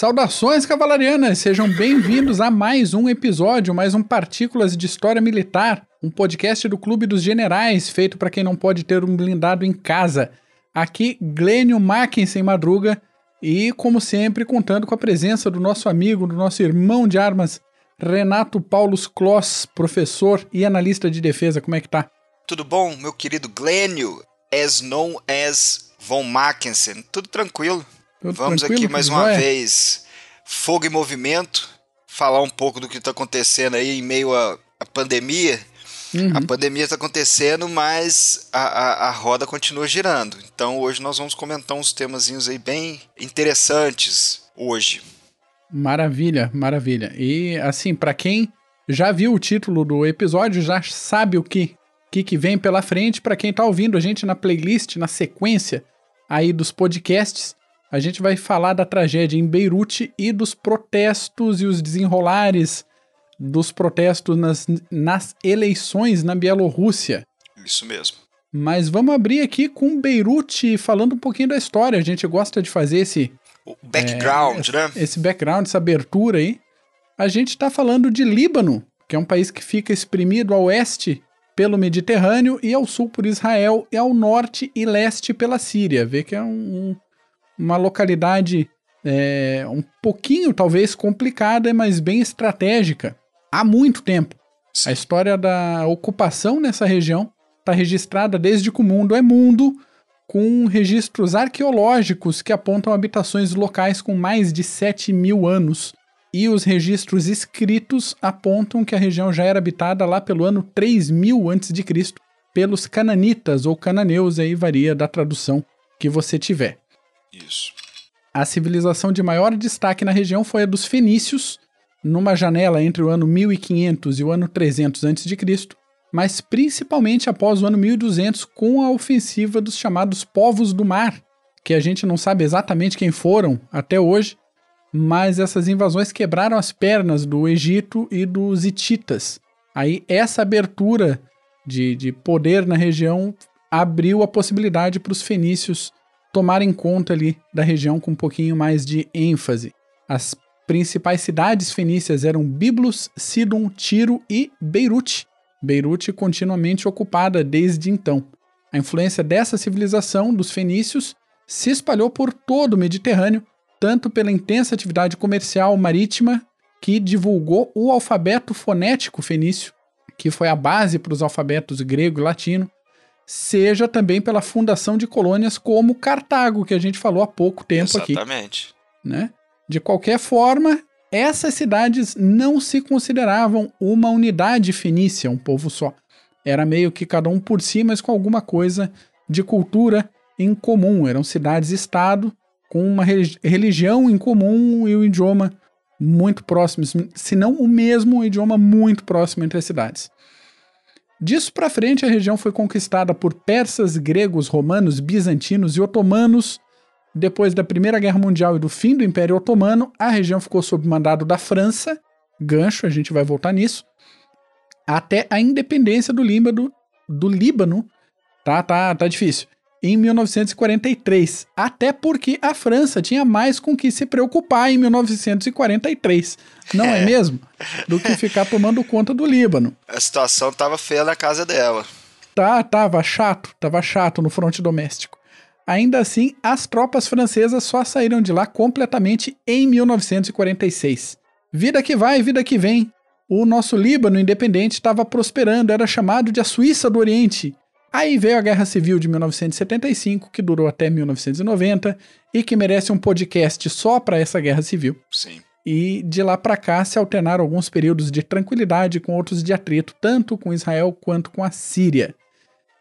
Saudações cavalarianas, sejam bem-vindos a mais um episódio, mais um Partículas de História Militar, um podcast do Clube dos Generais, feito para quem não pode ter um blindado em casa. Aqui, Glênio Mackensen Madruga, e como sempre, contando com a presença do nosso amigo, do nosso irmão de armas, Renato Paulus Kloss, professor e analista de defesa. Como é que tá? Tudo bom, meu querido Glênio, as known as Von Mackensen. Tudo tranquilo. Tudo Vamos aqui mais uma vez, fogo em movimento, falar um pouco do que está acontecendo aí em meio à, à pandemia. Uhum. A pandemia está acontecendo, mas a, a, a, roda continua girando. Então hoje nós vamos comentar uns temazinhos aí bem interessantes hoje. Maravilha, maravilha. E assim, para quem já viu o título do episódio, já sabe o que que, que vem pela frente. Para quem está ouvindo a gente na playlist, na sequência aí dos podcasts, a gente vai falar da tragédia em Beirute e dos protestos e os desenrolares dos protestos nas, nas eleições na Bielorrússia. Isso mesmo. Mas vamos abrir aqui com Beirute, falando um pouquinho da história. A gente gosta de fazer esse. O background, é, né? Esse background, essa abertura aí. A gente está falando de Líbano, que é um país que fica exprimido ao oeste pelo Mediterrâneo e ao sul por Israel e ao norte e leste pela Síria. Vê que é um, uma localidade é, um pouquinho, talvez, complicada, mas bem estratégica há muito tempo. Sim. A história da ocupação nessa região está registrada desde que o mundo é mundo, com registros arqueológicos que apontam habitações locais com mais de 7 mil anos e os registros escritos apontam que a região já era habitada lá pelo ano 3000 a.C. pelos cananitas ou cananeus, aí varia da tradução que você tiver. Isso. A civilização de maior destaque na região foi a dos fenícios, numa janela entre o ano 1500 e o ano 300 a.C., mas principalmente após o ano 1200 com a ofensiva dos chamados povos do mar, que a gente não sabe exatamente quem foram até hoje, mas essas invasões quebraram as pernas do Egito e dos hititas. Aí essa abertura de, de poder na região abriu a possibilidade para os fenícios tomarem conta ali da região com um pouquinho mais de ênfase. As principais cidades fenícias eram Biblos, Sidon, Tiro e Beirute. Beirute continuamente ocupada desde então. A influência dessa civilização dos fenícios se espalhou por todo o Mediterrâneo tanto pela intensa atividade comercial marítima que divulgou o alfabeto fonético fenício, que foi a base para os alfabetos grego e latino, seja também pela fundação de colônias como Cartago, que a gente falou há pouco tempo Exatamente. aqui. Exatamente. Né? De qualquer forma, essas cidades não se consideravam uma unidade fenícia, um povo só. Era meio que cada um por si, mas com alguma coisa de cultura em comum. Eram cidades-estado com uma religião em comum e um idioma muito próximos, se não o mesmo idioma muito próximo entre as cidades. Disso para frente, a região foi conquistada por persas, gregos, romanos, bizantinos e otomanos. Depois da Primeira Guerra Mundial e do fim do Império Otomano, a região ficou sob mandado da França, gancho, a gente vai voltar nisso, até a independência do Líbano, do Líbano, tá, tá, tá difícil, em 1943, até porque a França tinha mais com que se preocupar em 1943, não é, é mesmo? Do que ficar tomando conta do Líbano. A situação estava feia na casa dela. Tá, tava chato, tava chato no fronte doméstico. Ainda assim, as tropas francesas só saíram de lá completamente em 1946. Vida que vai, vida que vem. O nosso Líbano independente estava prosperando, era chamado de a Suíça do Oriente, Aí veio a Guerra Civil de 1975, que durou até 1990 e que merece um podcast só para essa Guerra Civil. Sim. E de lá para cá se alternaram alguns períodos de tranquilidade com outros de atrito, tanto com Israel quanto com a Síria.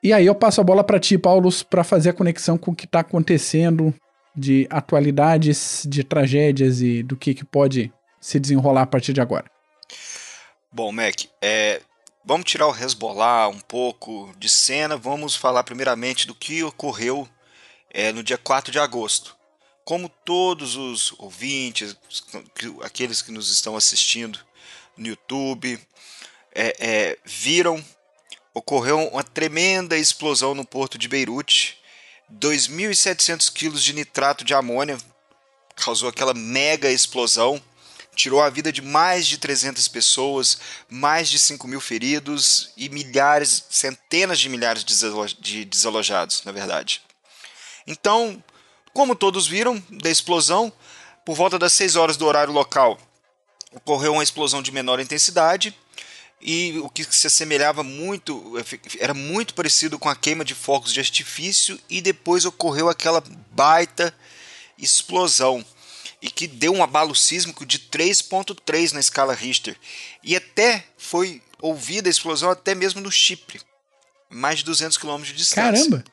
E aí eu passo a bola para ti, Paulo, para fazer a conexão com o que está acontecendo de atualidades, de tragédias e do que, que pode se desenrolar a partir de agora. Bom, Mac, é, Vamos tirar o Hezbollah um pouco de cena, vamos falar primeiramente do que ocorreu é, no dia 4 de agosto. Como todos os ouvintes, aqueles que nos estão assistindo no YouTube, é, é, viram, ocorreu uma tremenda explosão no porto de Beirute. 2.700 quilos de nitrato de amônia causou aquela mega explosão, tirou a vida de mais de 300 pessoas, mais de 5 mil feridos e milhares, centenas de milhares de desalojados, na verdade. Então, como todos viram da explosão, por volta das 6 horas do horário local, ocorreu uma explosão de menor intensidade e o que se assemelhava muito, era muito parecido com a queima de fogos de artifício e depois ocorreu aquela baita explosão e que deu um abalo sísmico de 3.3 na escala Richter e até foi ouvida a explosão até mesmo no Chipre, mais de 200 km de distância. Caramba!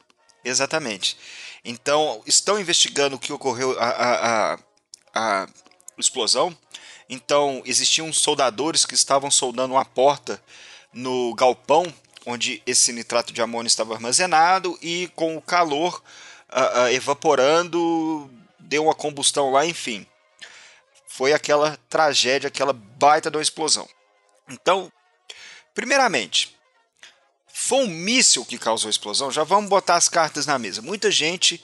Exatamente. Então, estão investigando o que ocorreu a, a, a, a explosão então, existiam soldadores que estavam soldando uma porta no galpão onde esse nitrato de amônio estava armazenado e com o calor uh, uh, evaporando, deu uma combustão lá, enfim. Foi aquela tragédia, aquela baita de uma explosão. Então, primeiramente, foi um míssil que causou a explosão? Já vamos botar as cartas na mesa. Muita gente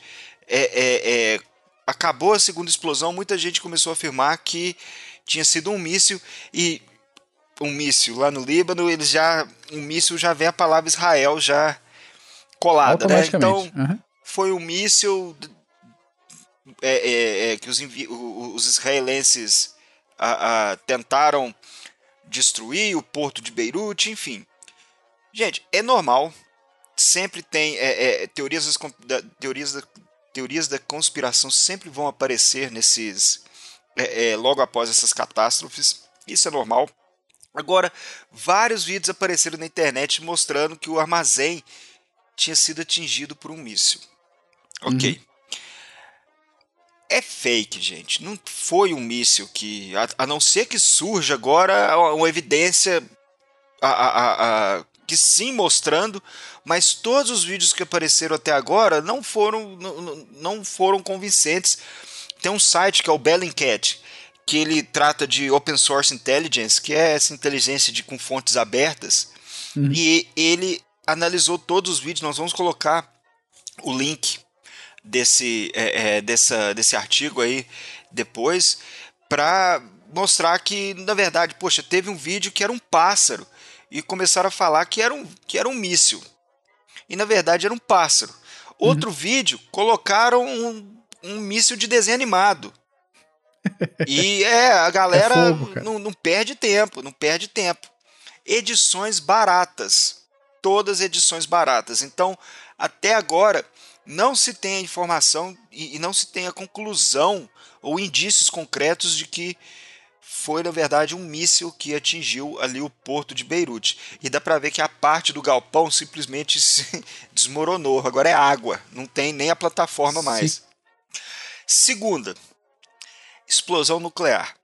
é, é, é, acabou a segunda explosão, muita gente começou a afirmar que tinha sido um míssil e um míssil lá no Líbano, eles já um míssil já vem a palavra Israel já colada, né? Então uhum. foi um míssil é, é, é, que os, os israelenses a, a, tentaram destruir o porto de Beirute, enfim. Gente, é normal. Sempre tem é, é, teorias, das, da, teorias, da, teorias da conspiração sempre vão aparecer nesses logo após essas catástrofes. Isso é normal. Agora, vários vídeos apareceram na internet mostrando que o armazém tinha sido atingido por um míssil. Ok. Uhum. É fake, gente. Não foi um míssil que. A, a não ser que surja agora uma evidência a, a, que sim mostrando, mas todos os vídeos que apareceram até agora não foram, não, não foram convincentes tem um site que é o Bellingcat, que ele trata de open source intelligence, que é essa inteligência de com fontes abertas. Uhum. E ele analisou todos os vídeos. Nós vamos colocar o link desse, é, é, dessa, desse artigo aí depois para mostrar que, na verdade, poxa, teve um vídeo que era um pássaro e começaram a falar que era um, que era um míssil. E na verdade era um pássaro. Outro uhum. vídeo colocaram um um míssil de desenho animado. E é, a galera é fogo, não, não perde tempo, não perde tempo. Edições baratas. Todas edições baratas. Então, até agora, não se tem a informação e, e não se tem a conclusão ou indícios concretos de que foi, na verdade, um míssil que atingiu ali o porto de Beirute. E dá para ver que a parte do galpão simplesmente se desmoronou. Agora é água, não tem nem a plataforma mais. Segunda, explosão nuclear.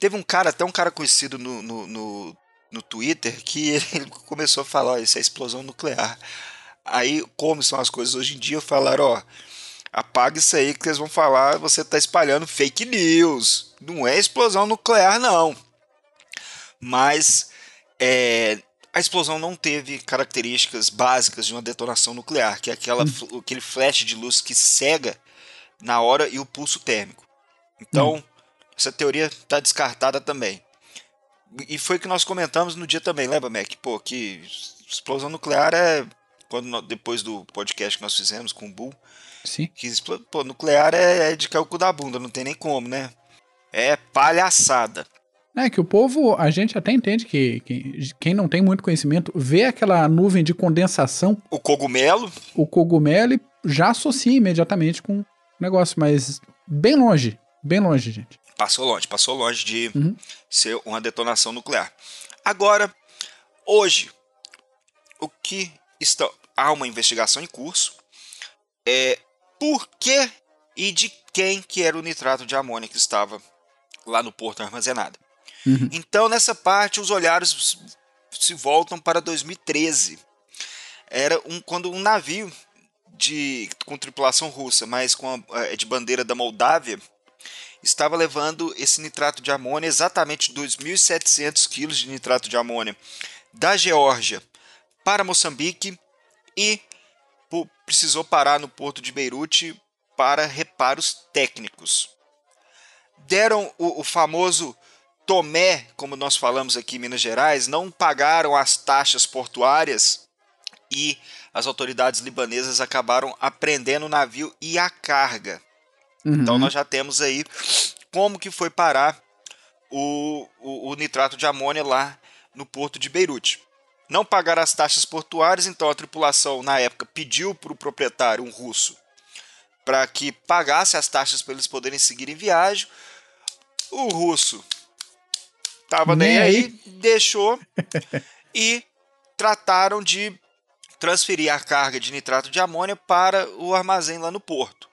Teve um cara, até um cara conhecido no, no, no, no Twitter, que ele começou a falar: ó, isso é explosão nuclear. Aí, como são as coisas hoje em dia, falaram: ó, apaga isso aí que eles vão falar, você está espalhando fake news. Não é explosão nuclear, não. Mas é, a explosão não teve características básicas de uma detonação nuclear, que é aquela, hum. aquele flash de luz que cega na hora e o pulso térmico. Então, hum. essa teoria está descartada também. E foi o que nós comentamos no dia também, lembra, Mac? Pô, que explosão nuclear é. Quando, depois do podcast que nós fizemos com o Bull. Sim. Que pô, nuclear é, é de cair o cu da bunda, não tem nem como, né? É palhaçada. É que o povo, a gente até entende que, que, quem não tem muito conhecimento vê aquela nuvem de condensação. O cogumelo. O cogumelo e já associa imediatamente com negócio, mas bem longe, bem longe, gente. Passou longe, passou longe de uhum. ser uma detonação nuclear. Agora, hoje, o que está há uma investigação em curso é por que e de quem que era o nitrato de amônia que estava lá no porto armazenado. Uhum. Então, nessa parte, os olhares se voltam para 2013. Era um, quando um navio de, com tripulação russa, mas com a, é, de bandeira da Moldávia, estava levando esse nitrato de amônia, exatamente 2.700 quilos de nitrato de amônia, da Geórgia para Moçambique e precisou parar no porto de Beirute para reparos técnicos. deram o, o famoso Tomé, como nós falamos aqui em Minas Gerais, não pagaram as taxas portuárias e as autoridades libanesas acabaram apreendendo o navio e a carga. Uhum. Então nós já temos aí como que foi parar o, o, o nitrato de amônia lá no porto de Beirute. Não pagaram as taxas portuárias, então a tripulação na época pediu para o proprietário, um russo, para que pagasse as taxas para eles poderem seguir em viagem. O russo tava nem, nem aí, aí, deixou e trataram de transferir a carga de nitrato de amônia para o armazém lá no porto.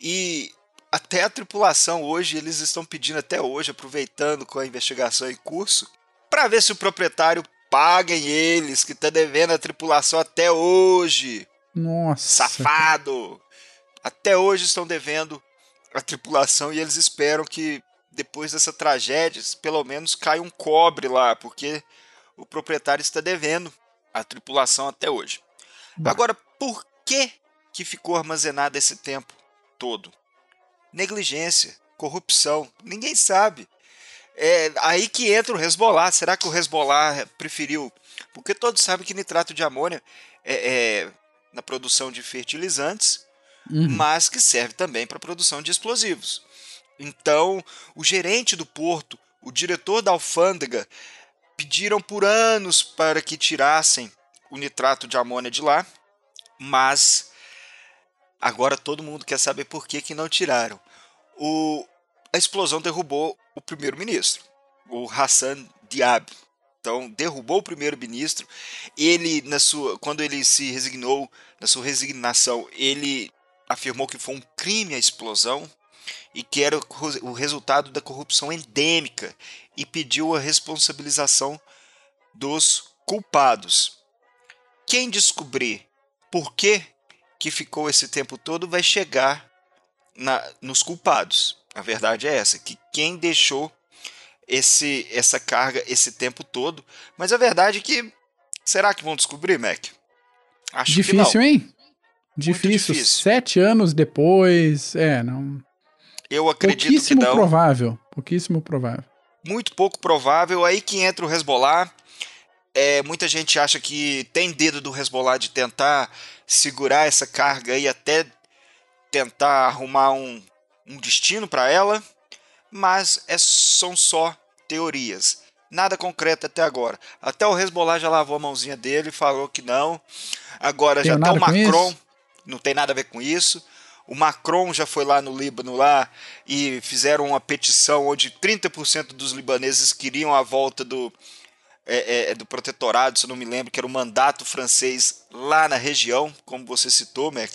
E até a tripulação hoje, eles estão pedindo até hoje, aproveitando com a investigação em curso, para ver se o proprietário paguem eles, que está devendo a tripulação até hoje. Nossa. Safado! Até hoje estão devendo a tripulação e eles esperam que depois dessa tragédia, pelo menos caia um cobre lá, porque o proprietário está devendo a tripulação até hoje. Bah. Agora, por que que ficou armazenado esse tempo todo? Negligência, corrupção, ninguém sabe. É aí que entra o Hezbollah. Será que o Hezbollah preferiu? Porque todos sabem que nitrato de amônia é, é na produção de fertilizantes, uhum. mas que serve também para a produção de explosivos. Então, o gerente do porto, o diretor da alfândega, pediram por anos para que tirassem o nitrato de amônia de lá, mas agora todo mundo quer saber por que, que não tiraram. O, a explosão derrubou o primeiro-ministro, o Hassan Diab. Então, derrubou o primeiro-ministro. Ele, na sua, quando ele se resignou, na sua resignação, ele afirmou que foi um crime a explosão e que era o resultado da corrupção endêmica e pediu a responsabilização dos culpados. Quem descobrir por que, que ficou esse tempo todo vai chegar na, nos culpados. A verdade é essa, que quem deixou esse essa carga esse tempo todo, mas a verdade é que será que vão descobrir, Mac? Acho difícil, hein? Difícil. difícil. Sete anos depois, é, não. Eu acredito que não. provável. Pouquíssimo provável. Muito pouco provável. Aí que entra o Hezbollah. É, muita gente acha que tem dedo do Hezbollah de tentar segurar essa carga e até tentar arrumar um, um destino para ela, mas é, são só teorias. Nada concreto até agora. Até o Hezbollah já lavou a mãozinha dele e falou que não. Agora tem já até o Macron não tem nada a ver com isso. O Macron já foi lá no Líbano lá e fizeram uma petição onde 30% dos libaneses queriam a volta do, é, é, do protetorado, se não me lembro, que era o mandato francês lá na região, como você citou, Mac.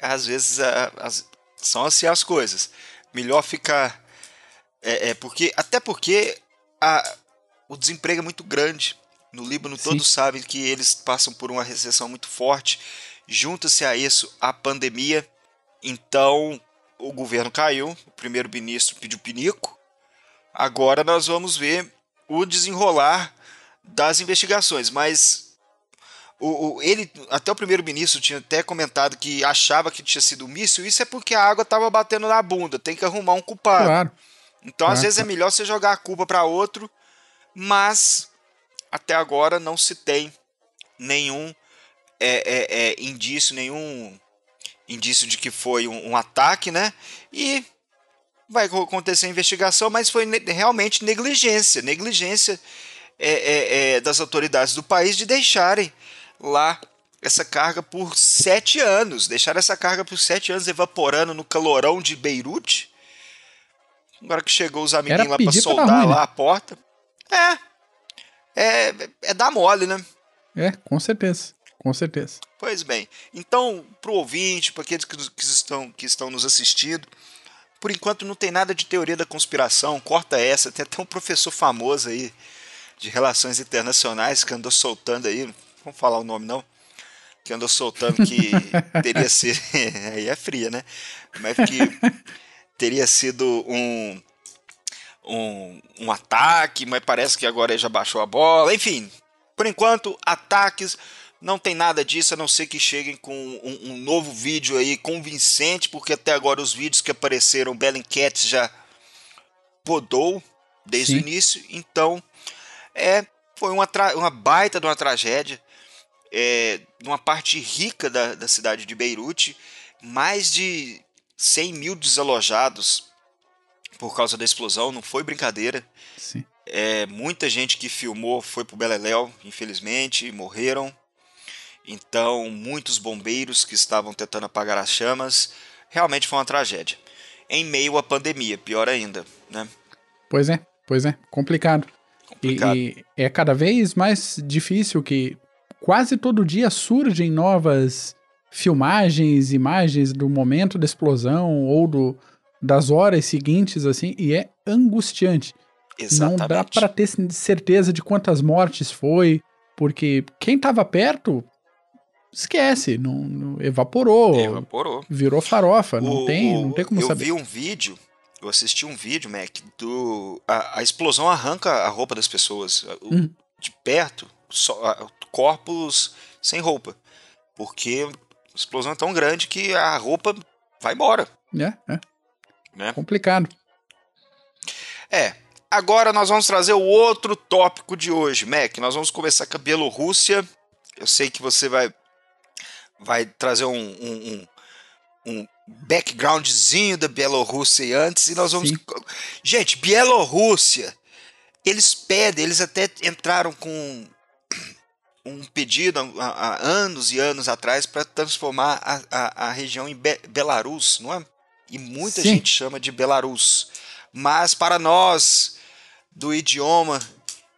Às vezes a, as, são assim as coisas. Melhor ficar. É, é, porque, até porque a, o desemprego é muito grande. No Líbano, Sim. todos sabem que eles passam por uma recessão muito forte Junta-se a isso a pandemia, então o governo caiu, o primeiro-ministro pediu pinico. Agora nós vamos ver o desenrolar das investigações, mas o, o ele até o primeiro-ministro tinha até comentado que achava que tinha sido um míssil. Isso é porque a água estava batendo na bunda, tem que arrumar um culpado. Claro. Então claro. às vezes é melhor você jogar a culpa para outro, mas até agora não se tem nenhum é, é, é, indício, nenhum indício de que foi um, um, ataque, né? E vai acontecer a investigação, mas foi ne realmente negligência, negligência é, é, é, das autoridades do país de deixarem lá essa carga por sete anos, deixar essa carga por sete anos evaporando no calorão de Beirute. Agora que chegou os amiguinhos lá para soldar ruim, lá né? a porta. É, é, é dar mole, né? É, com certeza. Com certeza. Pois bem. Então, para o ouvinte, para aqueles que, que, estão, que estão nos assistindo, por enquanto não tem nada de teoria da conspiração, corta essa. Tem até um professor famoso aí de relações internacionais que andou soltando aí, vamos falar o nome não, que andou soltando que teria sido. aí é fria, né? Mas que teria sido um, um, um ataque, mas parece que agora ele já baixou a bola. Enfim, por enquanto, ataques Não tem nada disso, a não ser que cheguem com um, um novo vídeo aí convincente, porque até agora os vídeos que apareceram, Bellingcat já podou desde Sim. o início. Então, é, foi uma, uma baita de uma tragédia. É, numa parte rica da, da cidade de Beirute, mais de 100 mil desalojados por causa da explosão, não foi brincadeira. Sim. É, muita gente que filmou foi pro Beleléu, infelizmente, morreram. Então, muitos bombeiros que estavam tentando apagar as chamas, realmente foi uma tragédia. Em meio à pandemia, pior ainda, né? Pois é, pois é, complicado. complicado. E, e é cada vez mais difícil que quase todo dia surgem novas filmagens, imagens do momento da explosão ou do, das horas seguintes, assim, e é angustiante. Exatamente. Não dá para ter certeza de quantas mortes foi, porque quem estava perto esquece, não, não, evaporou, evaporou, virou farofa, não o, tem, não tem como eu saber. Eu vi um vídeo, eu assisti um vídeo, Mac, do a, a explosão arranca a roupa das pessoas, hum. de perto, só, corpos sem roupa, porque a explosão é tão grande que a roupa vai embora. É, é. Né? Complicado. É, Agora nós vamos trazer o outro tópico de hoje, Mac. Nós vamos começar com a Bielorrússia. Eu sei que você vai, vai trazer um, um, um, um backgroundzinho da Bielorrússia antes e nós vamos. Sim. Gente, Bielorrússia, eles pedem, eles até entraram com um pedido há, anos e anos atrás para transformar a, a, a, região em Be Belarus, não é? E muita Sim. gente chama de Belarus. Mas para nós do idioma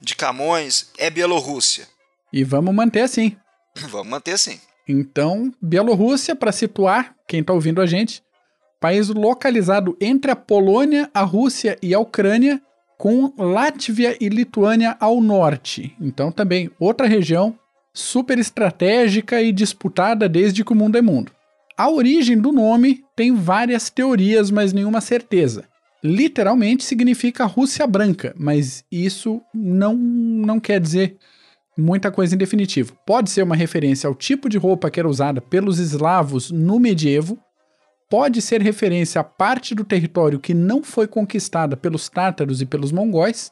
de Camões é Bielorrússia. E vamos manter assim. vamos manter assim. Então, Bielorrússia, para situar quem está ouvindo a gente, país localizado entre a Polônia, a Rússia e a Ucrânia, com Látvia e Lituânia ao norte. Então, também outra região super estratégica e disputada desde que o mundo é mundo. A origem do nome tem várias teorias, mas nenhuma certeza literalmente significa Rússia branca, mas isso não, não quer dizer muita coisa em definitivo. Pode ser uma referência ao tipo de roupa que era usada pelos eslavos no medievo, pode ser referência à parte do território que não foi conquistada pelos tártaros e pelos mongóis.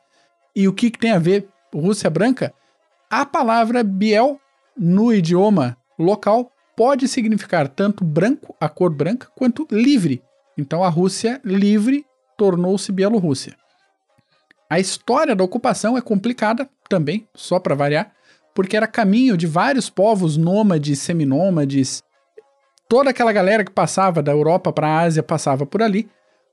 E o que, que tem a ver Rússia branca? A palavra Biel no idioma local pode significar tanto branco, a cor branca, quanto livre. Então a Rússia livre tornou-se Bielorrússia. A história da ocupação é complicada também, só para variar, porque era caminho de vários povos nômades, seminômades, toda aquela galera que passava da Europa para a Ásia passava por ali,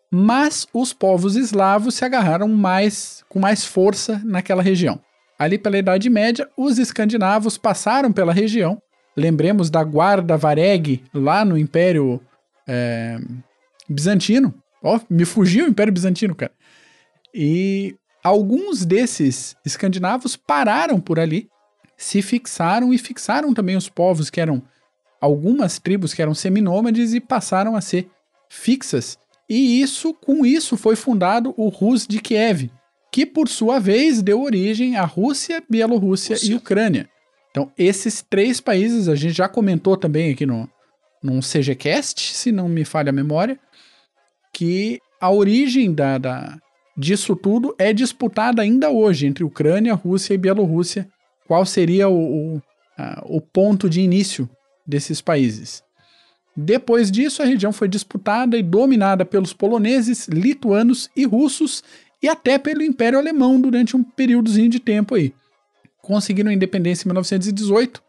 mas os povos eslavos se agarraram mais com mais força naquela região. Ali pela Idade Média, os escandinavos passaram pela região. Lembremos da guarda Vareg lá no Império é, Bizantino, Ó, me fugiu o Império Bizantino, cara. E alguns desses escandinavos pararam por ali, se fixaram e fixaram também os povos que eram algumas tribos que eram seminômades e passaram a ser fixas. E isso, com isso, foi fundado o Rus de Kiev, que por sua vez deu origem à Rússia, Bielorrússia Rússia. e Ucrânia. Então, esses três países a gente já comentou também aqui no num CGCast, se não me falha a memória, que a origem da, da, disso tudo é disputada ainda hoje entre Ucrânia, Rússia e Bielorrússia. Qual seria o, o, a, o ponto de início desses países? Depois disso, a região foi disputada e dominada pelos poloneses, lituanos e russos, e até pelo Império Alemão durante um períodozinho de tempo aí. Conseguiram a independência em 1918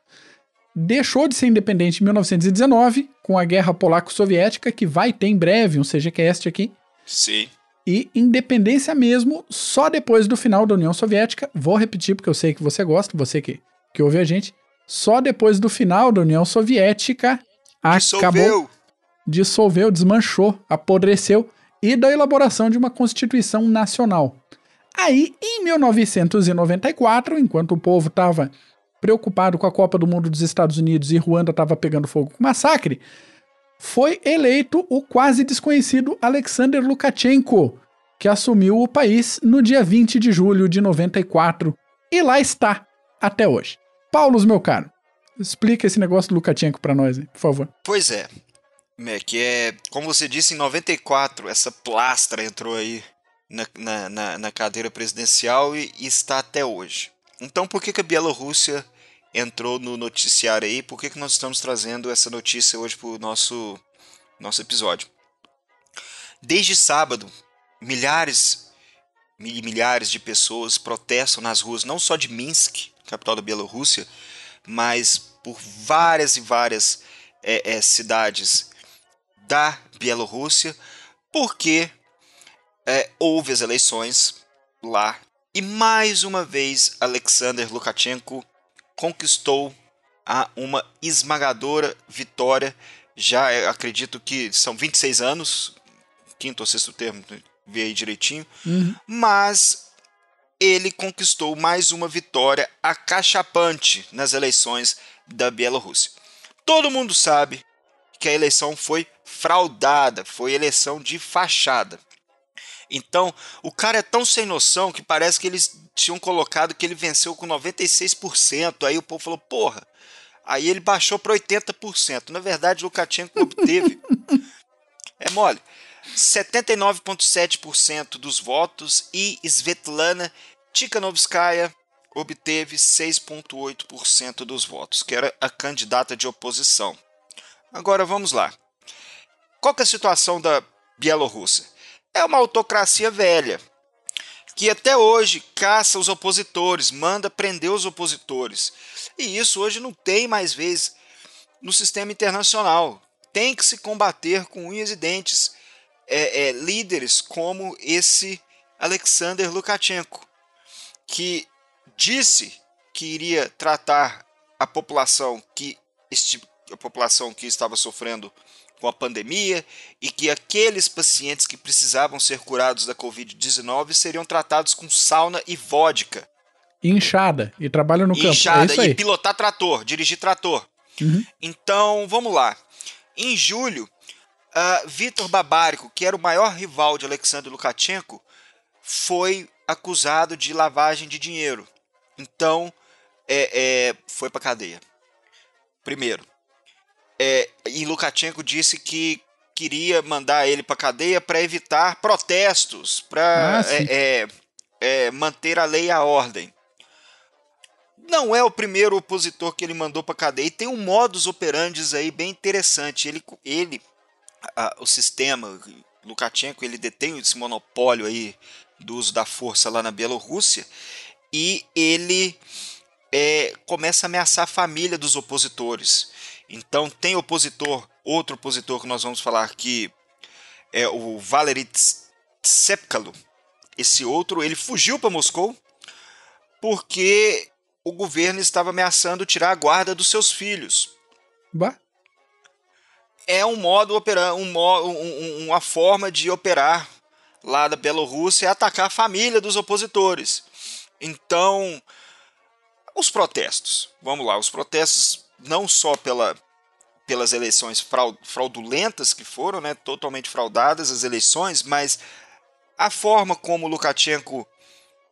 deixou de ser independente em 1919, com a Guerra Polaco-Soviética, que vai ter em breve um CGCast aqui. Sim. E independência mesmo só depois do final da União Soviética. Vou repetir porque eu sei que você gosta, você que, que ouve a gente. Só depois do final da União Soviética dissolveu. acabou. Dissolveu, desmanchou, apodreceu e da elaboração de uma Constituição Nacional. Aí, em 1994, enquanto o povo estava preocupado com a Copa do Mundo dos Estados Unidos e Ruanda estava pegando fogo com massacre, foi eleito o quase desconhecido Alexander Lukashenko, que assumiu o país no dia 20 de julho de 94 e lá está até hoje. Paulos, meu caro, Explica esse negócio do Lukashenko para nós, por favor. Pois é. Que é, como você disse, em 94, essa plastra entrou aí na, na, na, na cadeira presidencial e, e, está até hoje. Então, por que, que a Bielorrússia entrou no noticiário aí? Por que, que nós estamos trazendo essa notícia hoje para o nosso, nosso episódio? Desde sábado, milhares e milhares de pessoas protestam nas ruas, não só de Minsk, capital da Bielorrússia, mas por várias e várias é, é, cidades da Bielorrússia, porque é, houve as eleições lá e mais uma vez Alexander Lukashenko conquistou a uma esmagadora vitória. Já é, acredito que são 26 anos, quinto ou sexto termo, ver aí direitinho, uhum. mas ele conquistou mais uma vitória acachapante nas eleições da Bielorrússia. Todo mundo sabe que a eleição foi fraudada, foi eleição de fachada. Então, o cara é tão sem noção que parece que eles tinham colocado que ele venceu com 96%. Aí o povo falou, porra. Aí ele baixou para 80%. Na verdade, Lukashenko obteve. é mole. 79,7% dos votos e Svetlana Tikhanovskaya obteve 6,8% dos votos, que era a candidata de oposição. Agora vamos lá. Qual é a situação da Bielorrússia? É uma autocracia velha, que até hoje caça os opositores, manda prender os opositores. E isso hoje não tem mais vez no sistema internacional. Tem que se combater com unhas e dentes é, é, líderes como esse Alexander Lukashenko, que disse que iria tratar a população que a população que estava sofrendo com a pandemia e que aqueles pacientes que precisavam ser curados da Covid-19 seriam tratados com sauna e vodka. Inchada. E trabalho no campo. Inchada é e pilotar trator, dirigir trator. Uhum. Então, vamos lá. Em julho, uh, Vitor Babárico, que era o maior rival de Alexandre Lukashenko, foi acusado de lavagem de dinheiro. Então, é, é, foi para cadeia. Primeiro. É, e Lukashenko disse que queria mandar ele para cadeia para evitar protestos, para ah, é, é, é, manter a lei e a ordem. Não é o primeiro opositor que ele mandou para cadeia. E tem um modus operandi aí bem interessante. Ele, ele a, o sistema, Lukashenko, ele detém esse monopólio aí do uso da força lá na Bielorrússia e ele é, começa a ameaçar a família dos opositores. Então tem opositor, outro opositor que nós vamos falar que é o Valery Tsepkalo. Esse outro, ele fugiu para Moscou porque o governo estava ameaçando tirar a guarda dos seus filhos. Bah. É um modo operar, um, um, uma forma de operar lá da Bielorrússia é atacar a família dos opositores. Então, os protestos. Vamos lá, os protestos não só pela, pelas eleições fraudulentas que foram, né, totalmente fraudadas as eleições, mas a forma como Lukashenko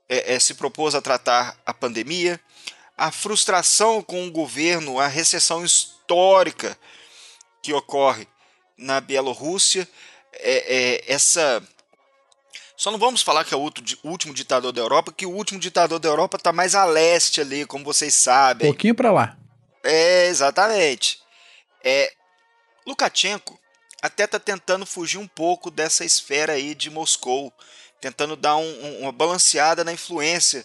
é, é, se propôs a tratar a pandemia, a frustração com o governo, a recessão histórica que ocorre na Bielorrússia, é, é, essa só não vamos falar que é o último ditador da Europa, que o último ditador da Europa está mais a leste ali, como vocês sabem. Um pouquinho para lá. É, exatamente. É, Lukashenko até está tentando fugir um pouco dessa esfera aí de Moscou, tentando dar um, uma balanceada na influência,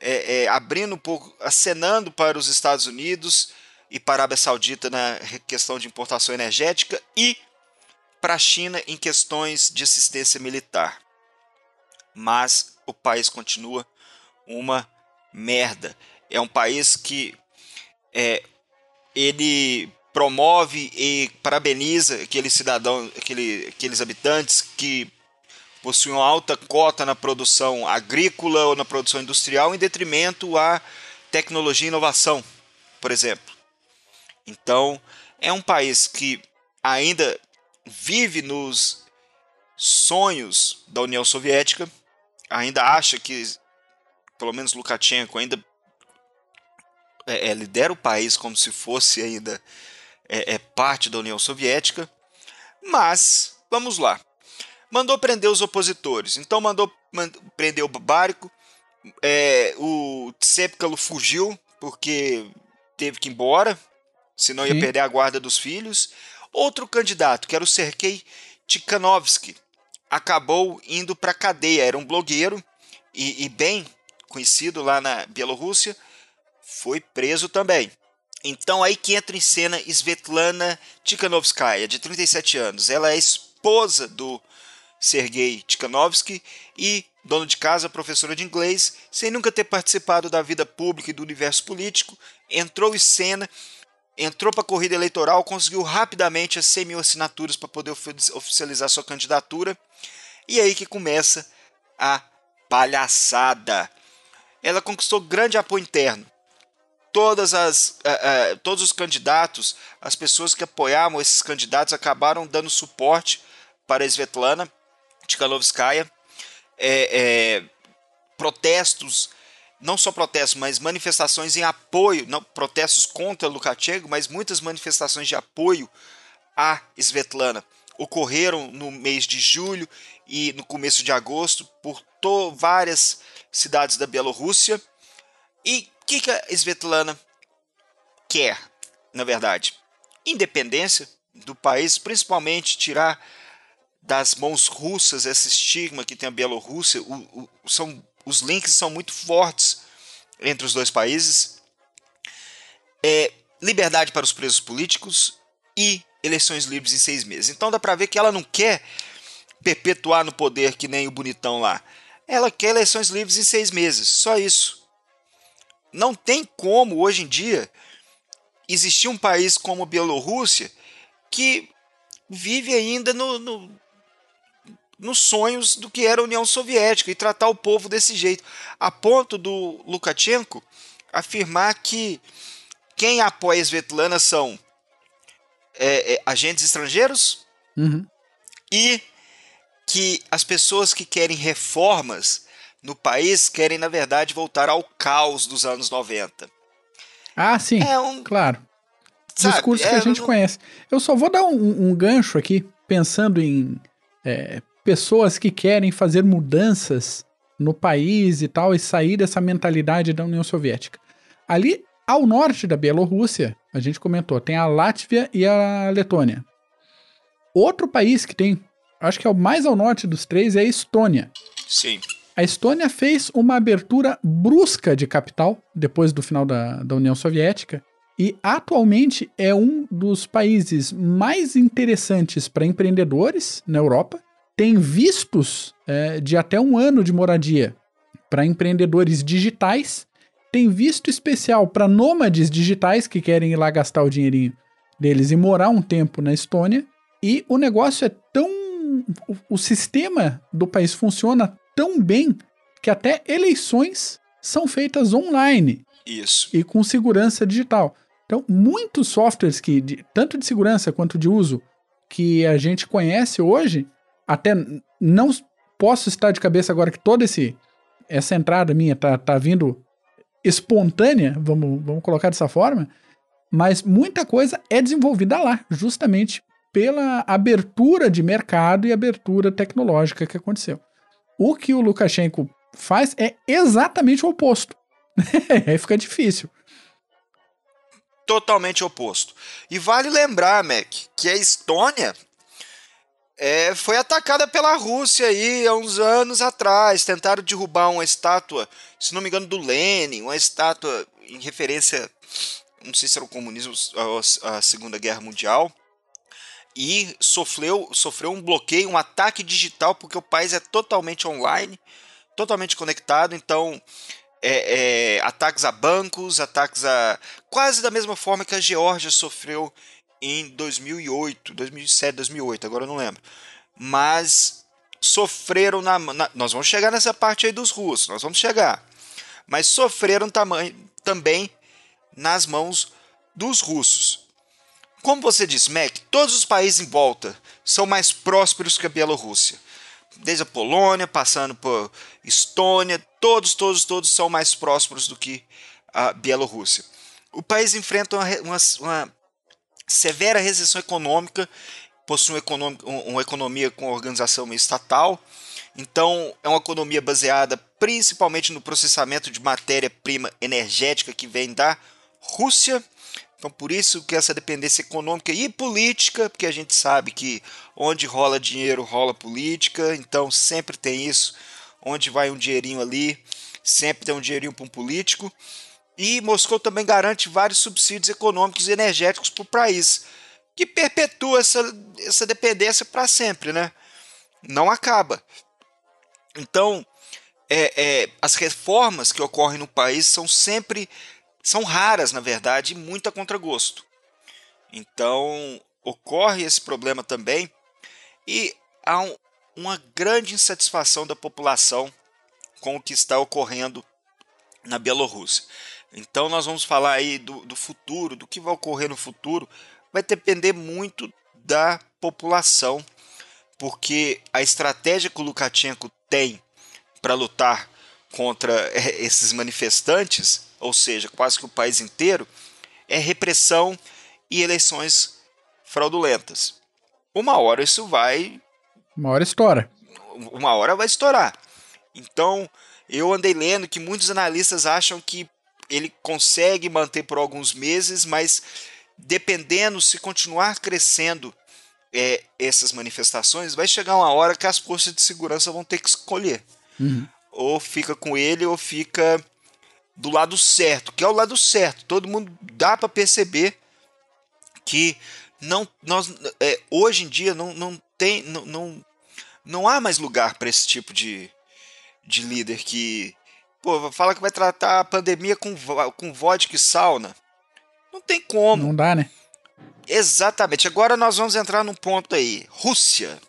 é, é, abrindo um pouco, acenando para os Estados Unidos e para a Arábia Saudita na questão de importação energética e para a China em questões de assistência militar. Mas o país continua uma merda. É um país que é, ele promove e parabeniza aqueles cidadãos, aquele, aqueles habitantes que possuem alta cota na produção agrícola ou na produção industrial em detrimento à tecnologia e inovação, por exemplo. Então, é um país que ainda vive nos sonhos da União Soviética, ainda acha que, pelo menos Lukashenko, ainda é, é, lidera o país como se fosse ainda é, é parte da União Soviética. Mas, vamos lá. Mandou prender os opositores. Então mandou, mandou prender o Bárico. É, o Tsepkalo fugiu porque teve que ir embora, senão ia Sim. perder a guarda dos filhos. Outro candidato, que era o Sergei Tikhanovsky, acabou indo para a cadeia. Era um blogueiro e, e bem conhecido lá na Bielorrússia. Foi preso também. Então aí que entra em cena Svetlana Tikhanovskaya, de 37 anos. Ela é esposa do Sergei Tikhanovsky e dona de casa, professora de inglês, sem nunca ter participado da vida pública e do universo político, entrou em cena, entrou para a corrida eleitoral, conseguiu rapidamente as 100 mil assinaturas para poder oficializar sua candidatura. E aí que começa a palhaçada. Ela conquistou grande apoio interno todas as, uh, uh, todos os candidatos, as pessoas que apoiavam esses candidatos acabaram dando suporte para a Svetlana Tikhanovskaya. É, é, protestos, não só protestos, mas manifestações em apoio, não protestos contra Lukashenko, mas muitas manifestações de apoio a Svetlana ocorreram no mês de julho e no começo de agosto por várias cidades da Bielorrússia. E que, que a Svetlana quer, na verdade? Independência do país, principalmente tirar das mãos russas esse estigma que tem a Bielorrússia. O, o, são, os links são muito fortes entre os dois países. É, liberdade para os presos políticos e eleições livres em seis meses. Então dá para ver que ela não quer perpetuar no poder que nem o bonitão lá. Ela quer eleições livres em seis meses, só isso. Não tem como, hoje em dia, existir um país como a Bielorrússia que vive ainda no, no, nos sonhos do que era a União Soviética e tratar o povo desse jeito, a ponto do Lukashenko afirmar que quem apoia a Svetlana são é, é, agentes estrangeiros uhum. e que as pessoas que querem reformas no país querem, na verdade, voltar ao caos dos anos 90. Ah, sim. É um, claro. Sabe, Discurso é, que a gente não... conhece. Eu só vou dar um, um gancho aqui, pensando em é, pessoas que querem fazer mudanças no país e tal, e sair dessa mentalidade da União Soviética. Ali, ao norte da Bielorrússia, a gente comentou, tem a Látvia e a Letônia. Outro país que tem, acho que é o mais ao norte dos três, é a Estônia. Sim. A Estônia fez uma abertura brusca de capital depois do final da, da União Soviética e atualmente é um dos países mais interessantes para empreendedores na Europa. Tem vistos é, de até um ano de moradia para empreendedores digitais. Tem visto especial para nômades digitais que querem ir lá gastar o dinheirinho deles e morar um tempo na Estônia. E o negócio é tão. O, o sistema do país funciona tão bem que até eleições são feitas online. Isso. E com segurança digital. Então, muitos softwares que, de, tanto de segurança quanto de uso, que a gente conhece hoje, até não posso estar de cabeça agora que toda esse, essa entrada minha tá, tá vindo espontânea, vamos, vamos colocar dessa forma, mas muita coisa é desenvolvida lá, justamente pela abertura de mercado e abertura tecnológica que aconteceu. O que o Lukashenko faz é exatamente o oposto. Aí fica difícil. Totalmente oposto. E vale lembrar, Mac, que a Estônia é, foi atacada pela Rússia aí há uns anos atrás. Tentaram derrubar uma estátua, se não me engano, do Lenin, uma estátua em referência, não sei se era o comunismo, a Segunda Guerra Mundial e sofreu, sofreu um bloqueio, um ataque digital, porque o país é totalmente online, totalmente conectado, então é, é, ataques a bancos, ataques a. quase da mesma forma que a Geórgia sofreu em 2008, 2007, 2008, agora eu não lembro. Mas sofreram na, na, Nós vamos chegar nessa parte aí dos russos, nós vamos chegar. Mas sofreram tamanho, também nas mãos dos russos. Como você disse, Mac, todos os países em volta são mais prósperos que a Bielorrússia. Desde a Polônia, passando por Estônia, todos, todos, todos são mais prósperos do que a Bielorrússia. o país enfrenta uma, uma, uma severa recessão econômica, possui uma, economia com organização estatal, então é uma economia baseada principalmente no processamento de matéria-prima energética que vem da Rússia. Então por isso que essa dependência econômica e política, porque a gente sabe que onde rola dinheiro rola política, então sempre tem isso, onde vai um dinheirinho ali, sempre tem um dinheirinho para um político. E Moscou também garante vários subsídios econômicos e energéticos para o país, que perpetua essa, essa dependência para sempre, né? Não acaba. Então, é, é, as reformas que ocorrem no país são sempre, são raras, na verdade, e muito a contragosto. Então, ocorre esse problema também e há um, uma grande insatisfação da população com o que está ocorrendo na Bielorrússia. Então nós vamos falar aí do, do futuro, do que vai ocorrer no futuro, vai depender muito da população, porque a estratégia que o Lukashenko tem para lutar contra eh, esses manifestantes, ou seja, quase que o país inteiro, é repressão e eleições fraudulentas. Uma hora isso vai. Uma hora estoura. Uma hora vai estourar. Então, eu andei lendo que muitos analistas acham que ele consegue manter por alguns meses, mas dependendo se continuar crescendo é, essas manifestações, vai chegar uma hora que as forças de segurança vão ter que escolher. Uhum. Ou fica com ele ou fica do lado certo, que é o lado certo. Todo mundo dá para perceber que não nós é, hoje em dia não, não tem não, não, não há mais lugar para esse tipo de, de líder que Pô, fala que vai tratar a pandemia com, com vodka e sauna. Não tem como. Não dá, né? Exatamente. Agora nós vamos entrar num ponto aí. Rússia.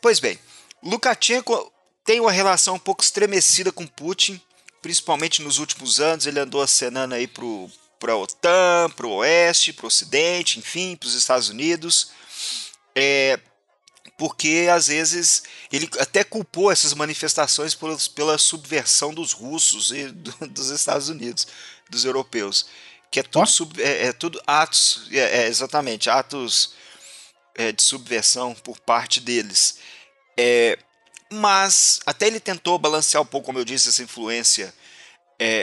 Pois bem, Lukashenko tem uma relação um pouco estremecida com Putin, principalmente nos últimos anos. Ele andou acenando aí pro, a OTAN, pro Oeste, pro Ocidente, enfim, para os Estados Unidos. É, porque às vezes ele até culpou essas manifestações por, pela subversão dos russos e do, dos Estados Unidos, dos europeus, que é tudo, sub, é, é, tudo atos, é, é exatamente, atos é, de subversão por parte deles. É, mas até ele tentou balancear um pouco, como eu disse, essa influência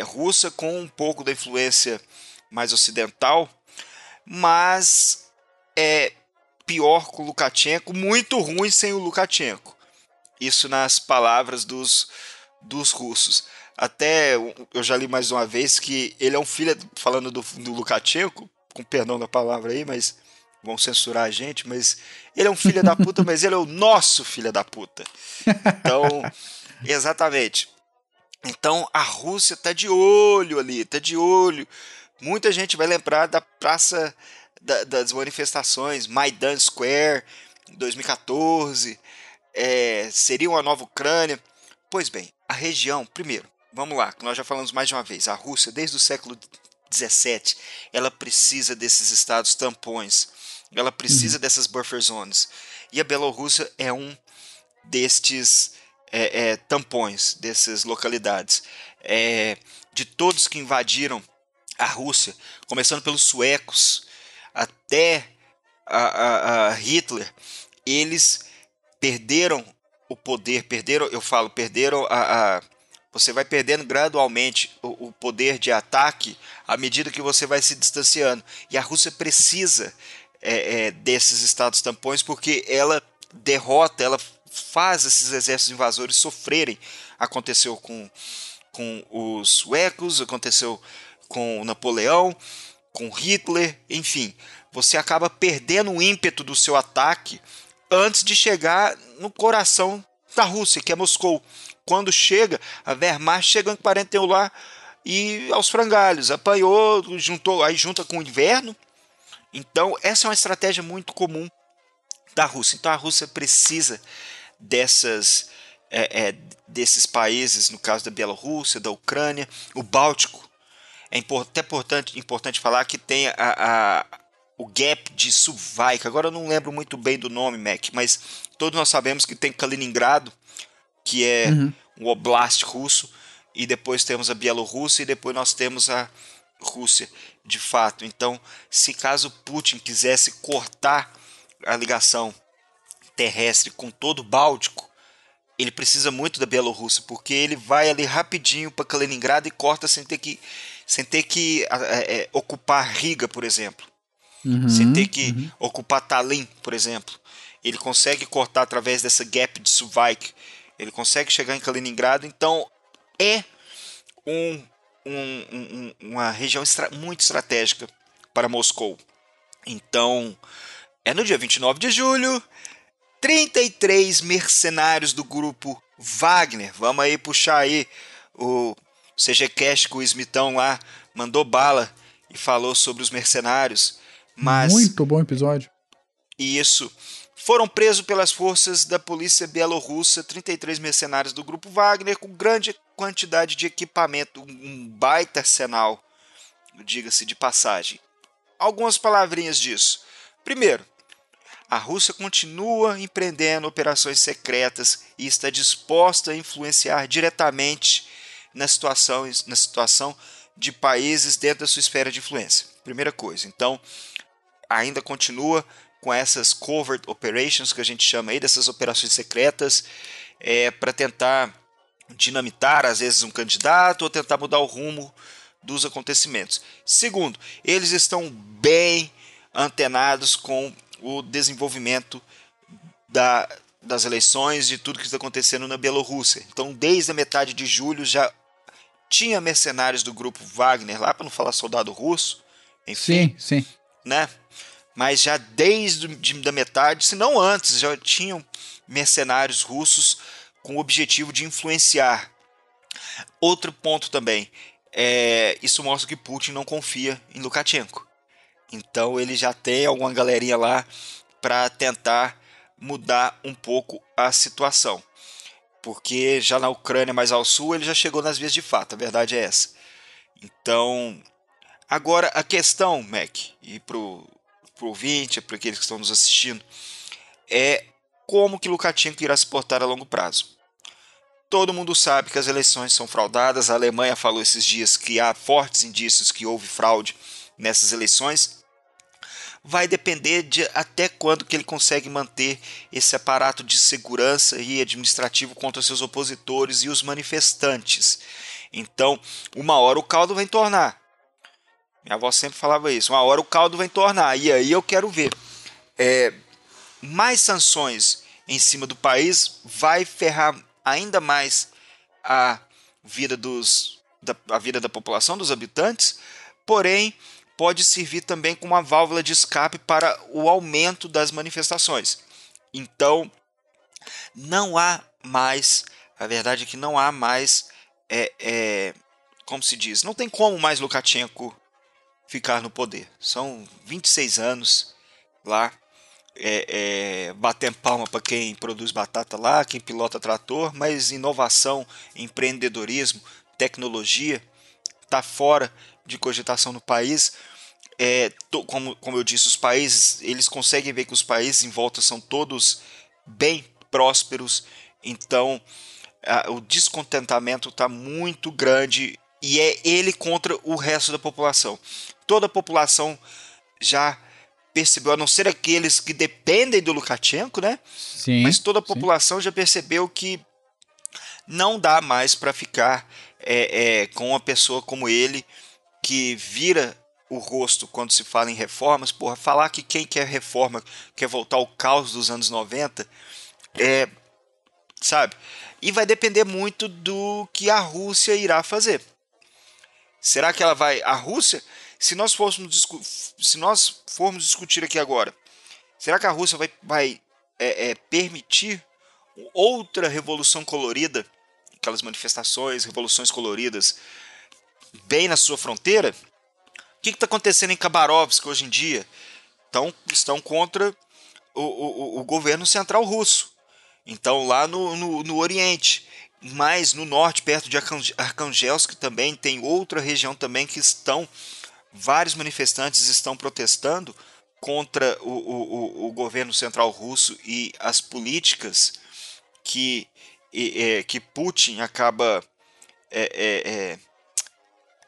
russa com um pouco da influência mais ocidental, mas é, pior com o Lukashenko, muito ruim sem o Lukashenko. Isso nas palavras dos, dos russos. Até eu já li mais uma vez que ele é um filho, falando do, do Lukashenko, com perdão da palavra aí, mas vão censurar a gente, mas ele é um filho da puta, mas ele é o nosso filho da puta. Então, exatamente. Então a Rússia tá de olho ali, tá de olho. Muita gente vai lembrar da Praça da, das manifestações, Maidan Square, 2014, é, seria uma nova Ucrânia. Pois bem, a região, primeiro, vamos lá, nós já falamos mais de uma vez, a Rússia, desde o século 17, ela precisa desses estados tampões, ela precisa uhum. dessas buffer zones. E a Bielorrússia é um destes é, é, tampões, dessas localidades. É, de todos que invadiram a Rússia, começando pelos suecos, até a, a, a Hitler, eles perderam o poder, perderam, eu falo, perderam a, a você vai perdendo gradualmente o, o, poder de ataque à medida que você vai se distanciando. E a Rússia precisa é, é, desses estados tampões porque ela derrota, ela faz esses exércitos invasores sofrerem. Aconteceu com, com os suecos, aconteceu com Napoleão, com Hitler, enfim, você acaba perdendo o ímpeto do seu ataque antes de chegar no coração da Rússia, que é Moscou. Quando chega, a Wehrmacht chega em 41 lá e aos frangalhos, apanhou, juntou, aí junta com o inverno. Então, essa é uma estratégia muito comum da Rússia. Então, a Rússia precisa dessas é, é, desses países, no caso da Bielorrússia, da Ucrânia, o Báltico é até importante, importante falar que tem a, a, o gap de Suvaik. Agora eu não lembro muito bem do nome, Mac, mas todos nós sabemos que tem Kaliningrado, que é uhum. um oblast russo, e depois temos a Bielorrússia, e depois nós temos a, Rússia de fato. Então, se caso Putin quisesse cortar a ligação terrestre com todo o Báltico, ele precisa muito da Bielorrússia, porque ele vai ali rapidinho para Kaliningrado e corta sem ter que, sem ter que é, é, ocupar Riga, por exemplo. Uhum, sem ter que uhum. ocupar Tallinn, por exemplo. Ele consegue cortar através dessa gap de Suvaik. Ele consegue chegar em Kaliningrado. Então, é um, um, um, uma região estra muito estratégica para Moscou. Então, é no dia 29 de julho, 33 mercenários do grupo Wagner. Vamos aí puxar aí o CG Cash com o Smitão lá, mandou bala e falou sobre os mercenários. Mas Muito bom episódio. Isso. Foram presos pelas forças da polícia bielorrussa 33 mercenários do grupo Wagner com grande quantidade de equipamento, um baita arsenal, diga-se de passagem. Algumas palavrinhas disso. Primeiro, a Rússia continua empreendendo operações secretas e está disposta a influenciar diretamente na situação, na situação de países dentro da sua esfera de influência. Primeira coisa. Então, ainda continua com essas covert operations que a gente chama aí, dessas operações secretas, é, para tentar dinamitar, às vezes, um candidato ou tentar mudar o rumo dos acontecimentos. Segundo, eles estão bem antenados com o desenvolvimento da, das eleições e tudo que está acontecendo na Bielorrússia. Então, desde a metade de julho já tinha mercenários do grupo Wagner lá, para não falar soldado russo, enfim. Sim, sim. Né? Mas já desde a metade, se não antes, já tinham mercenários russos com o objetivo de influenciar. Outro ponto também, é, isso mostra que Putin não confia em Lukashenko. Então ele já tem alguma galerinha lá para tentar mudar um pouco a situação. Porque já na Ucrânia mais ao sul ele já chegou nas vias de fato, a verdade é essa. Então, agora a questão, Mac, e pro, pro ouvinte, para aqueles que estão nos assistindo, é como que Lukashenko irá se portar a longo prazo. Todo mundo sabe que as eleições são fraudadas. A Alemanha falou esses dias que há fortes indícios que houve fraude nessas eleições vai depender de até quando que ele consegue manter esse aparato de segurança e administrativo contra seus opositores e os manifestantes. Então, uma hora o caldo vai tornar. Minha avó sempre falava isso. Uma hora o caldo vai tornar. E aí eu quero ver é, mais sanções em cima do país vai ferrar ainda mais a vida dos da, a vida da população, dos habitantes. Porém, pode servir também como uma válvula de escape para o aumento das manifestações. Então, não há mais, a verdade é que não há mais, é, é, como se diz, não tem como mais Lukashenko ficar no poder. São 26 anos lá, é, é, batendo palma para quem produz batata lá, quem pilota trator, mas inovação, empreendedorismo, tecnologia está fora de cogitação no país é, to, como, como eu disse, os países, eles conseguem ver que os países em volta são todos bem prósperos, então a, o descontentamento está muito grande e é ele contra o resto da população. Toda a população já percebeu, a não ser aqueles que dependem do Lukashenko, né? Sim, Mas toda a população sim. já percebeu que não dá mais para ficar é, é, com uma pessoa como ele que vira o rosto quando se fala em reformas, porra, falar que quem quer reforma quer voltar ao caos dos anos 90, é, sabe? E vai depender muito do que a Rússia irá fazer. Será que ela vai a Rússia, se nós fôssemos se nós formos discutir aqui agora, será que a Rússia vai, vai é, é, permitir outra revolução colorida, aquelas manifestações, revoluções coloridas, bem na sua fronteira? O que está acontecendo em Khabarovsk hoje em dia? Então, estão contra o, o, o governo central russo. Então, lá no, no, no, Oriente, mas no norte, perto de Arkhangelsk, também tem outra região também que estão vários manifestantes estão protestando contra o, o, o governo central russo e as políticas que, é, que Putin acaba é, é,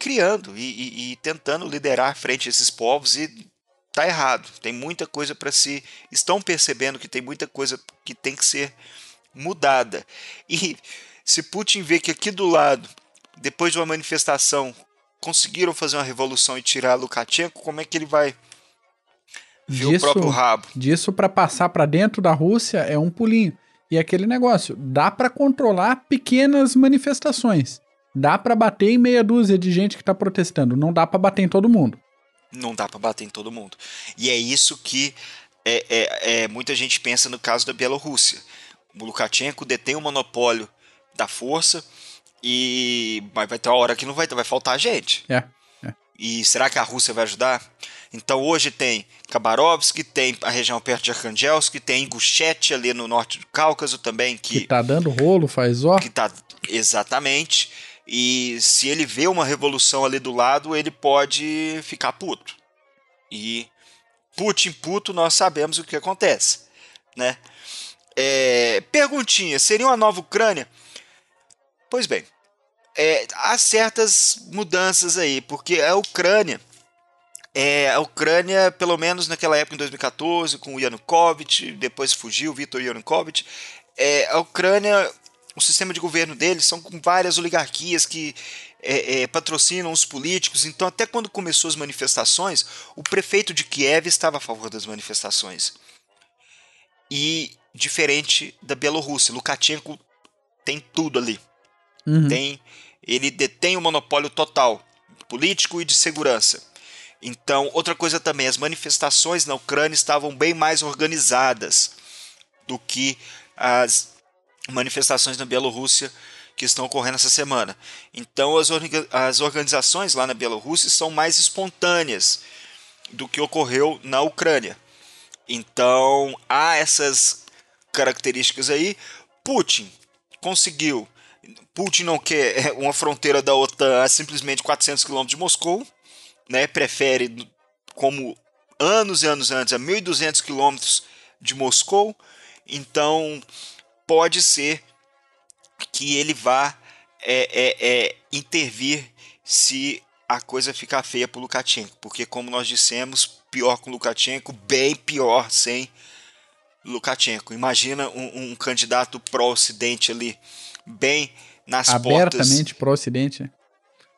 criando e, e, e tentando liderar frente a esses povos e tá errado. Tem muita coisa para se estão percebendo que tem muita coisa que tem que ser mudada. E se Putin vê que aqui do lado, depois de uma manifestação, conseguiram fazer uma revolução e tirar Lukashenko, como é que ele vai ver disso, o próprio rabo? Disso para passar para dentro da Rússia é um pulinho. E aquele negócio, dá para controlar pequenas manifestações. Dá para bater em meia dúzia de gente que tá protestando, não dá para bater em todo mundo. Não dá para bater em todo mundo. E é isso que é, é, é, muita gente pensa no caso da Bielorrússia. O Lukashenko detém o monopólio da força e mas vai ter uma hora que não vai, vai faltar gente. É, é. E será que a Rússia vai ajudar? Então hoje tem Khabarovsk, tem a região perto de Arkhangelsk, tem Ingushetia ali no norte do Cáucaso também que que tá dando rolo, faz ó. Que tá exatamente. E se ele vê uma revolução ali do lado, ele pode ficar puto. E Putin puto, nós sabemos o que acontece, né? É, perguntinha, seria uma nova Ucrânia? Pois bem, é, há certas mudanças aí, porque a Ucrânia, é, a Ucrânia, pelo menos naquela época em 2014, com o Yanukovych, depois fugiu Viktor Yanukovych, é, a Ucrânia o sistema de governo deles são com várias oligarquias que é, é, patrocinam os políticos. Então, até quando começou as manifestações, o prefeito de Kiev estava a favor das manifestações. E diferente da Bielorrússia, Lukashenko tem tudo ali. Uhum. Tem, ele detém o monopólio total político e de segurança. Então, outra coisa também, as manifestações na Ucrânia estavam bem mais organizadas do que as manifestações na Bielorrússia que estão ocorrendo essa semana. Então, as, orga as organizações lá na Bielorrússia são mais espontâneas do que ocorreu na Ucrânia. Então, há essas características aí. Putin conseguiu. Putin não quer uma fronteira da OTAN a simplesmente 400 quilômetros de Moscou, né? prefere, como anos e anos antes, a 1.200 quilômetros de Moscou. Então, pode ser que ele vá é, é, é, intervir se a coisa ficar feia para o Lukashenko, porque como nós dissemos, pior com Lukashenko, bem pior sem Lukashenko. Imagina um, um candidato pró-Ocidente ali, bem nas Abertamente portas... Abertamente pró-Ocidente.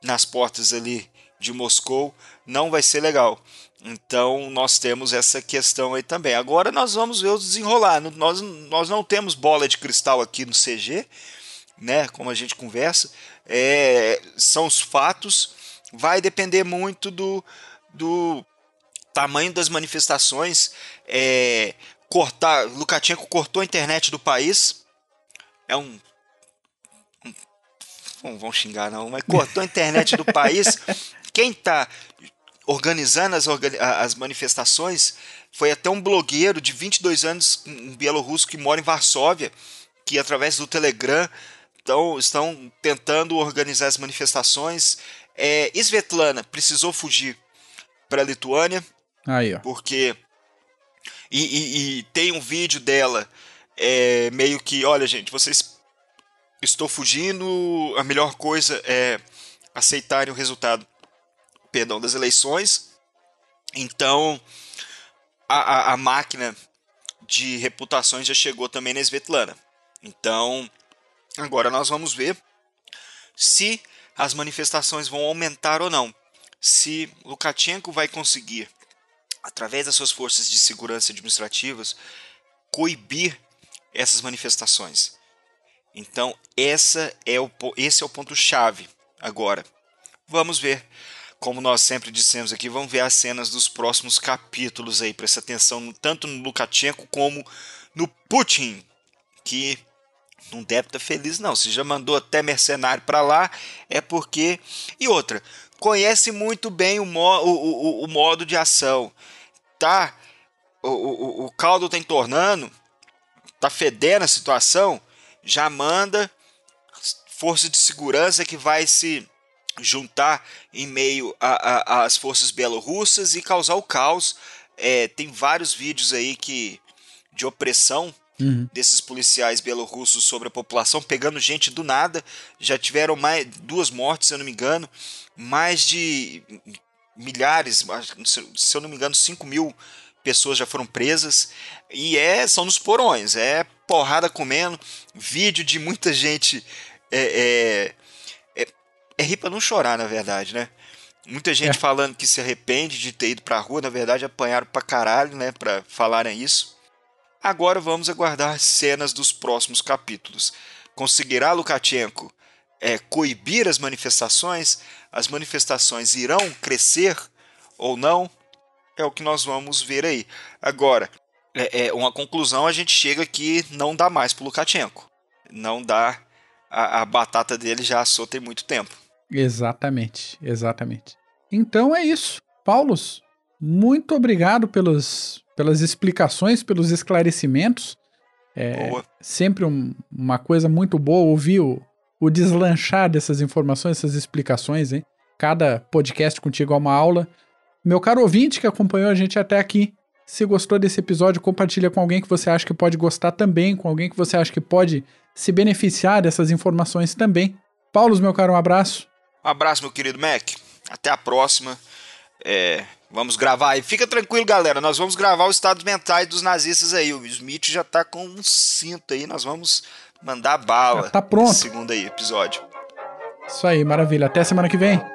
Nas portas ali de Moscou, não vai ser legal. Então nós temos essa questão aí também. Agora nós vamos ver o desenrolar. Nós, nós não temos bola de cristal aqui no CG, né? Como a gente conversa. É, são os fatos. Vai depender muito do, do tamanho das manifestações. É, cortar. Lukashenko cortou a internet do país. É um. um não vão xingar, não, mas cortou a internet do país. Quem está organizando as, as manifestações foi até um blogueiro de 22 anos, um bielorrusso que mora em Varsóvia, que através do Telegram então, estão tentando organizar as manifestações. É, Svetlana precisou fugir para a Lituânia. Aí, ó. Porque. E, e, e, tem um vídeo dela é, meio que: olha, gente, vocês. Estou fugindo, a melhor coisa é aceitarem o resultado perdão, das eleições. Então, a, a, a máquina de reputações já chegou também na Svetlana. Então, agora nós vamos ver se as manifestações vão aumentar ou não. Se Lukashenko vai conseguir, através das suas forças de segurança administrativas, coibir essas manifestações. Então, essa é o, esse é o ponto-chave agora. Vamos ver como nós sempre dissemos aqui, vamos ver as cenas dos próximos capítulos aí. Presta atenção tanto no Lukashenko como no Putin, que não deve estar feliz não. Se já mandou até mercenário para lá, é porque... E outra, conhece muito bem o, mo o, o, o modo de ação. Tá? O, o, caldo tá entornando, tá fedendo a situação, já manda força de segurança que vai se juntar em meio às forças bielorrussas e causar o caos. É, tem vários vídeos aí que de opressão uhum. desses policiais bielorrussos sobre a população, pegando gente do nada. Já tiveram mais duas mortes, se eu não me engano, mais de milhares, se eu não me engano, 5 mil pessoas já foram presas. E é, são nos porões, é porrada comendo, vídeo de muita gente. É, é, é, rir pra não chorar, na verdade, né? Muita gente é. falando que se arrepende de ter ido pra rua, na verdade apanharam pra caralho, né, pra falarem isso. Agora vamos aguardar cenas dos próximos capítulos. Conseguirá Lukashenko é, coibir as manifestações? As manifestações irão crescer ou não? É o que nós vamos ver aí. Agora, é, é uma conclusão a gente chega que não dá mais pro Lukashenko. Não dá. A, a batata dele já assou tem muito tempo. Exatamente, exatamente. Então é isso. Paulos, muito obrigado pelos, pelas explicações, pelos esclarecimentos. É boa. sempre um, uma coisa muito boa ouvir o, o deslanchar dessas informações, essas explicações, hein? Cada podcast contigo é uma aula. Meu caro ouvinte que acompanhou a gente até aqui, se gostou desse episódio, compartilha com alguém que você acha que pode gostar também, com alguém que você acha que pode se beneficiar dessas informações também. Paulo, meu caro, um abraço. Um abraço, meu querido Mac. Até a próxima. É, vamos gravar aí. Fica tranquilo, galera. Nós vamos gravar os estados mentais dos nazistas aí. O Smith já tá com um cinto aí. Nós vamos mandar bala. Já tá pronto. Segundo aí, episódio. Isso aí, maravilha. Até semana que vem.